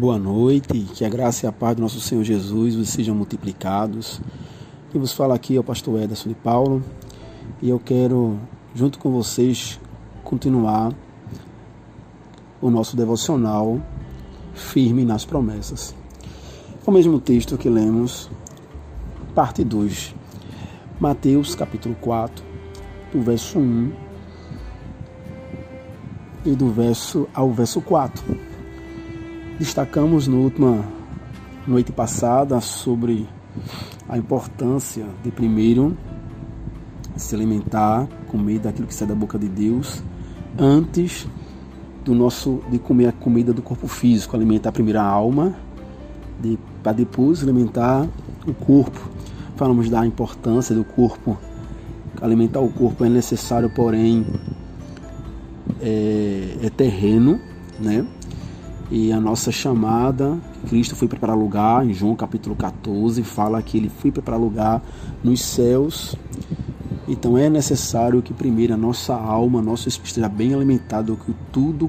Boa noite, que a graça e a paz do nosso Senhor Jesus vos sejam multiplicados. E vos fala aqui é o pastor Ederson de Paulo e eu quero, junto com vocês, continuar o nosso devocional firme nas promessas. O mesmo texto que lemos, parte 2, Mateus capítulo 4, do verso 1 e do verso ao verso 4 Destacamos na última noite passada sobre a importância de primeiro se alimentar, comer daquilo que sai da boca de Deus, antes do nosso de comer a comida do corpo físico, alimentar primeiro a alma, de, para depois alimentar o corpo. Falamos da importância do corpo. Alimentar o corpo é necessário, porém é, é terreno, né? E a nossa chamada, Cristo foi preparar lugar, em João capítulo 14, fala que ele foi preparar lugar nos céus. Então é necessário que primeiro a nossa alma, nosso espírito esteja bem alimentado com tudo,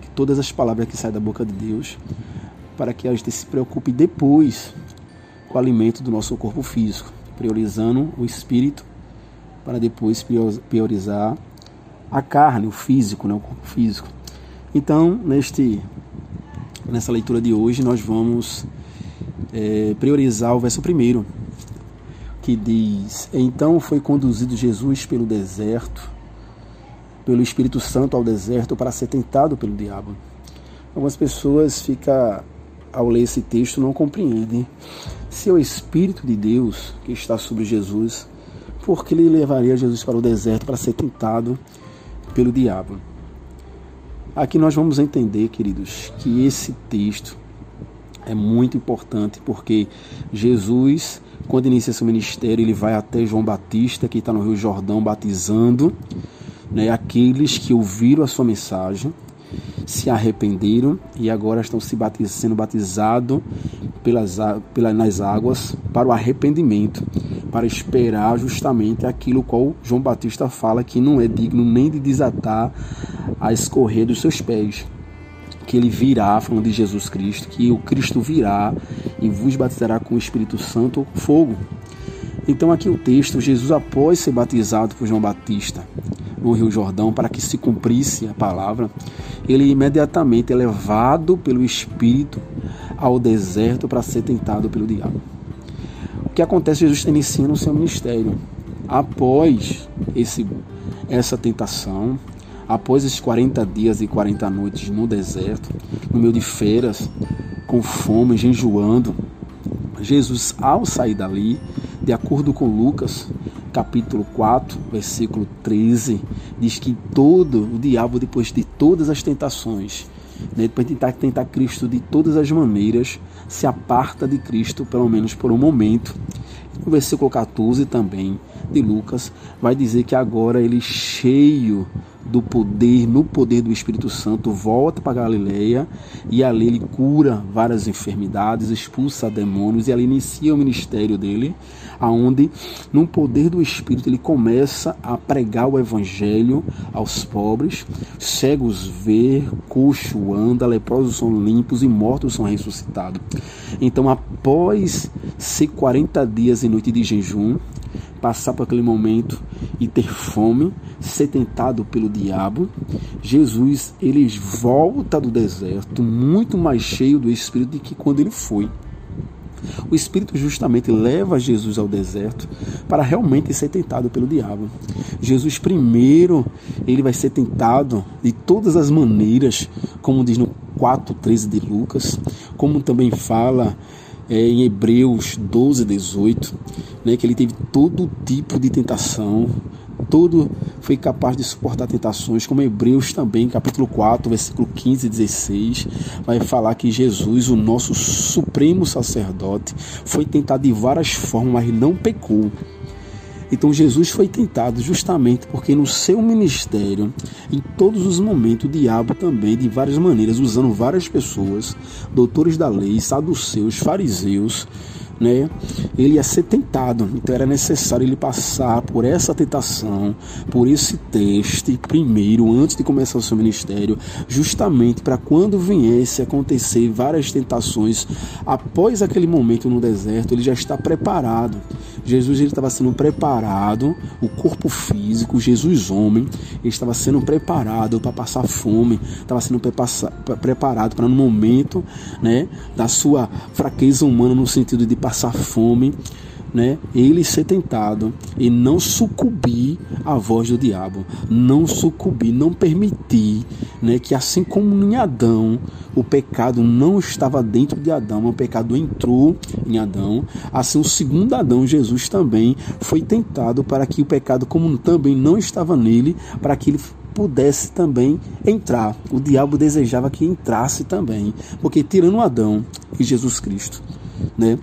que todas as palavras que saem da boca de Deus, para que a gente se preocupe depois com o alimento do nosso corpo físico, priorizando o espírito para depois priorizar a carne, o físico, né, o corpo físico. Então, neste nessa leitura de hoje, nós vamos é, priorizar o verso primeiro, que diz: Então foi conduzido Jesus pelo deserto, pelo Espírito Santo ao deserto para ser tentado pelo diabo. Algumas pessoas ficam, ao ler esse texto, não compreendem. Se é o Espírito de Deus que está sobre Jesus, por que ele levaria Jesus para o deserto para ser tentado pelo diabo? Aqui nós vamos entender, queridos, que esse texto é muito importante porque Jesus, quando inicia seu ministério, ele vai até João Batista, que está no Rio Jordão, batizando né, aqueles que ouviram a sua mensagem, se arrependeram e agora estão se batiz, sendo batizados pelas, pelas, nas águas para o arrependimento, para esperar justamente aquilo qual João Batista fala que não é digno nem de desatar a escorrer dos seus pés. Que ele virá, falando de Jesus Cristo, que o Cristo virá e vos batizará com o Espírito Santo fogo. Então, aqui o texto: Jesus, após ser batizado por João Batista no Rio Jordão, para que se cumprisse a palavra, ele imediatamente é levado pelo Espírito ao deserto para ser tentado pelo diabo. O que acontece? Jesus está iniciando o seu ministério. Após esse, essa tentação, Após esses 40 dias e 40 noites no deserto, no meio de feiras, com fome, jejuando, Jesus, ao sair dali, de acordo com Lucas, capítulo 4, versículo 13, diz que todo o diabo, depois de todas as tentações, né, depois de tentar, tentar Cristo de todas as maneiras, se aparta de Cristo, pelo menos por um momento. No versículo 14 também de Lucas, vai dizer que agora ele cheio do poder, no poder do Espírito Santo, volta para Galileia e ali ele cura várias enfermidades, expulsa demônios e ali inicia o ministério dele, aonde no poder do Espírito ele começa a pregar o evangelho aos pobres, cegos ver, coxo anda, leprosos são limpos e mortos são ressuscitados. Então, após ser 40 dias e noite de jejum, passar por aquele momento e ter fome, ser tentado pelo diabo, Jesus ele volta do deserto muito mais cheio do Espírito do que quando ele foi. O Espírito justamente leva Jesus ao deserto para realmente ser tentado pelo diabo. Jesus primeiro, ele vai ser tentado de todas as maneiras, como diz no 4:13 de Lucas, como também fala é, em Hebreus 12, 18, né, que ele teve todo tipo de tentação, todo foi capaz de suportar tentações, como Hebreus também, capítulo 4, versículo 15 e 16, vai falar que Jesus, o nosso supremo sacerdote, foi tentado de várias formas, mas não pecou. Então Jesus foi tentado justamente porque no seu ministério, em todos os momentos, o diabo também, de várias maneiras, usando várias pessoas, doutores da lei, saduceus, fariseus, né, ele ia ser tentado, então era necessário ele passar por essa tentação, por esse teste primeiro, antes de começar o seu ministério, justamente para quando viesse acontecer várias tentações, após aquele momento no deserto, ele já está preparado. Jesus ele estava sendo preparado, o corpo físico, Jesus homem, ele estava sendo preparado para passar fome, estava sendo preparado para no momento, né, da sua fraqueza humana no sentido de passar fome, né, ele ser tentado e não sucumbir à voz do diabo, não sucumbir, não permitir, né, que assim como em Adão o pecado não estava dentro de Adão, o pecado entrou em Adão, assim o segundo Adão, Jesus também foi tentado para que o pecado como também não estava nele, para que ele pudesse também entrar. O diabo desejava que entrasse também, porque tirando Adão e Jesus Cristo, né?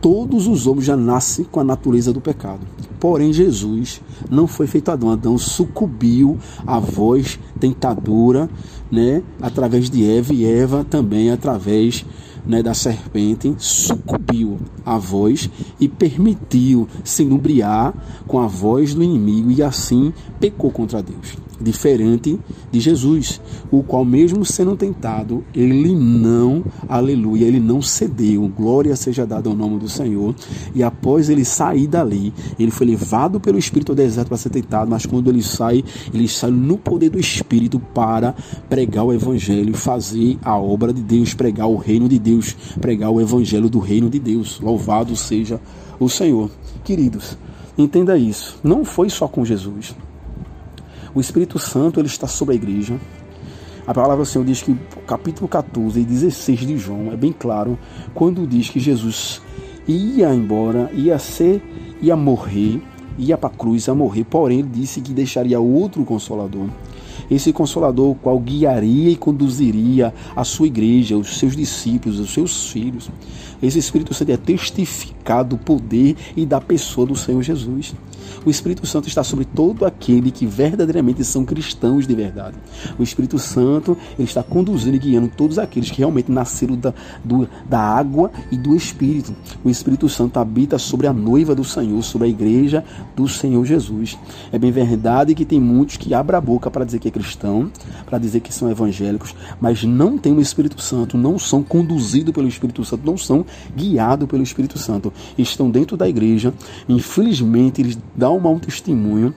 Todos os homens já nascem com a natureza do pecado. Porém, Jesus não foi feito Adão. Adão sucumbiu à voz tentadora, né? Através de Eva e Eva também através né, da serpente sucumbiu à voz e permitiu se inubriar com a voz do inimigo e assim pecou contra Deus diferente de Jesus, o qual, mesmo sendo tentado, ele não, aleluia, ele não cedeu. Glória seja dada ao nome do Senhor. E após ele sair dali, ele foi levado pelo Espírito ao deserto para ser tentado, mas quando ele sai, ele sai no poder do Espírito para pregar o Evangelho, fazer a obra de Deus, pregar o reino de Deus, pregar o Evangelho do reino de Deus. Louvado seja o Senhor. Queridos, entenda isso. Não foi só com Jesus. O Espírito Santo ele está sobre a igreja. A palavra do Senhor diz que, capítulo 14 e 16 de João, é bem claro, quando diz que Jesus ia embora, ia ser, ia morrer, ia para a cruz, ia morrer, porém ele disse que deixaria outro consolador. Esse consolador, o qual guiaria e conduziria a sua igreja, os seus discípulos, os seus filhos. Esse Espírito Santo é testificado do poder e da pessoa do Senhor Jesus. O Espírito Santo está sobre todo aquele que verdadeiramente são cristãos de verdade. O Espírito Santo ele está conduzindo e guiando todos aqueles que realmente nasceram da, do, da água e do Espírito. O Espírito Santo habita sobre a noiva do Senhor, sobre a igreja do Senhor Jesus. É bem verdade que tem muitos que abrem a boca para dizer que é cristão, para dizer que são evangélicos, mas não tem o Espírito Santo, não são conduzidos pelo Espírito Santo, não são guiados pelo Espírito Santo. Estão dentro da igreja, infelizmente eles dão um mau testemunho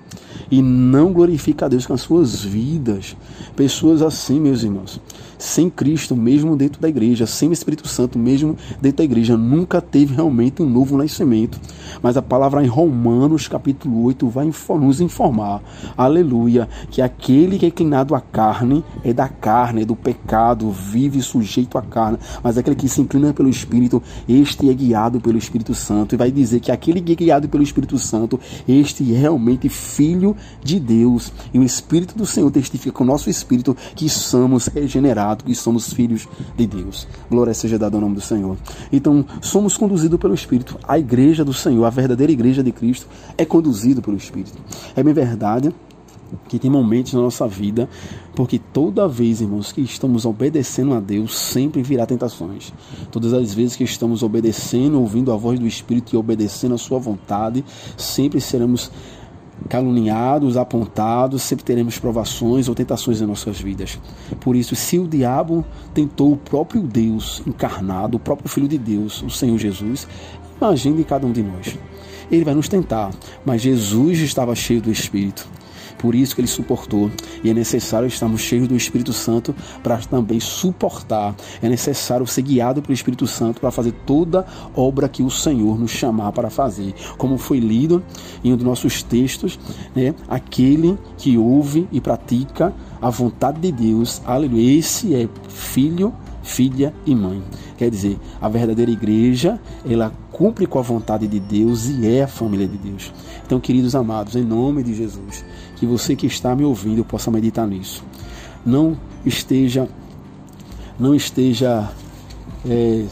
e não glorifica a Deus com as suas vidas. Pessoas assim, meus irmãos, sem Cristo, mesmo dentro da igreja, sem o Espírito Santo, mesmo dentro da igreja, nunca teve realmente um novo nascimento. Mas a palavra em Romanos, capítulo 8, vai nos informar, aleluia, que aquele que é inclinado à carne é da carne, é do pecado, vive sujeito à carne, mas aquele que se inclina pelo Espírito, este é guiado pelo Espírito Santo. E vai dizer que aquele que é guiado pelo Espírito Santo, este é realmente filho de Deus. E o Espírito do Senhor testifica com o nosso Espírito que somos regenerados que somos filhos de Deus. Glória seja dada ao nome do Senhor. Então, somos conduzidos pelo Espírito. A igreja do Senhor, a verdadeira igreja de Cristo, é conduzida pelo Espírito. É bem verdade que tem momentos na nossa vida, porque toda vez, irmãos, que estamos obedecendo a Deus, sempre virá tentações. Todas as vezes que estamos obedecendo, ouvindo a voz do Espírito e obedecendo a sua vontade, sempre seremos caluniados, apontados, sempre teremos provações ou tentações em nossas vidas. Por isso, se o diabo tentou o próprio Deus encarnado, o próprio Filho de Deus, o Senhor Jesus, imagine cada um de nós. Ele vai nos tentar, mas Jesus estava cheio do Espírito. Por isso que ele suportou. E é necessário estarmos cheios do Espírito Santo para também suportar. É necessário ser guiado pelo Espírito Santo para fazer toda obra que o Senhor nos chamar para fazer. Como foi lido em um dos nossos textos, né? aquele que ouve e pratica a vontade de Deus, aleluia, esse é filho filha e mãe. Quer dizer, a verdadeira igreja, ela cumpre com a vontade de Deus e é a família de Deus. Então, queridos amados, em nome de Jesus, que você que está me ouvindo possa meditar nisso. Não esteja, não esteja é,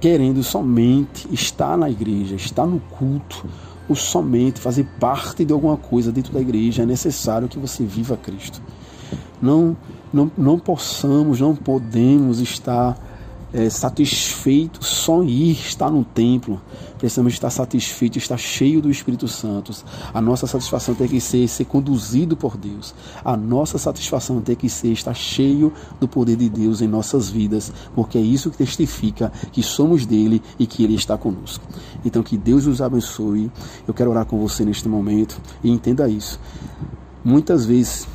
querendo somente estar na igreja, estar no culto, ou somente fazer parte de alguma coisa dentro da igreja. É necessário que você viva Cristo. Não, não, não possamos, não podemos estar é, satisfeitos só em estar no templo. Precisamos estar satisfeitos, estar cheio do Espírito Santo. A nossa satisfação tem que ser ser conduzido por Deus. A nossa satisfação tem que ser estar cheio do poder de Deus em nossas vidas, porque é isso que testifica que somos dele e que ele está conosco. Então que Deus os abençoe. Eu quero orar com você neste momento e entenda isso. Muitas vezes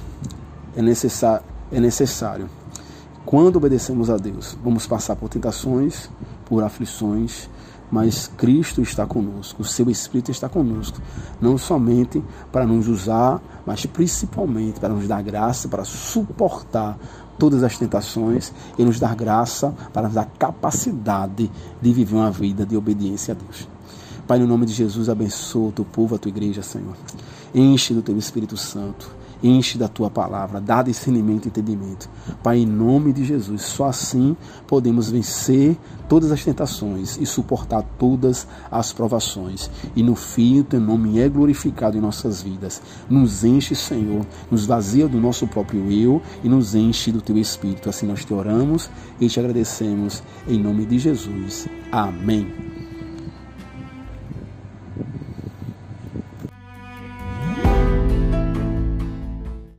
é necessário, é necessário quando obedecemos a Deus, vamos passar por tentações, por aflições, mas Cristo está conosco, o seu Espírito está conosco, não somente para nos usar, mas principalmente para nos dar graça, para suportar todas as tentações e nos dar graça para nos dar capacidade de viver uma vida de obediência a Deus. Pai, no nome de Jesus, abençoa o teu povo, a tua igreja, Senhor. Enche do teu Espírito Santo enche da tua palavra, dá discernimento e entendimento. Pai, em nome de Jesus, só assim podemos vencer todas as tentações e suportar todas as provações. E no fim, o teu nome é glorificado em nossas vidas. Nos enche, Senhor, nos vazia do nosso próprio eu e nos enche do teu espírito. Assim nós te oramos e te agradecemos em nome de Jesus. Amém.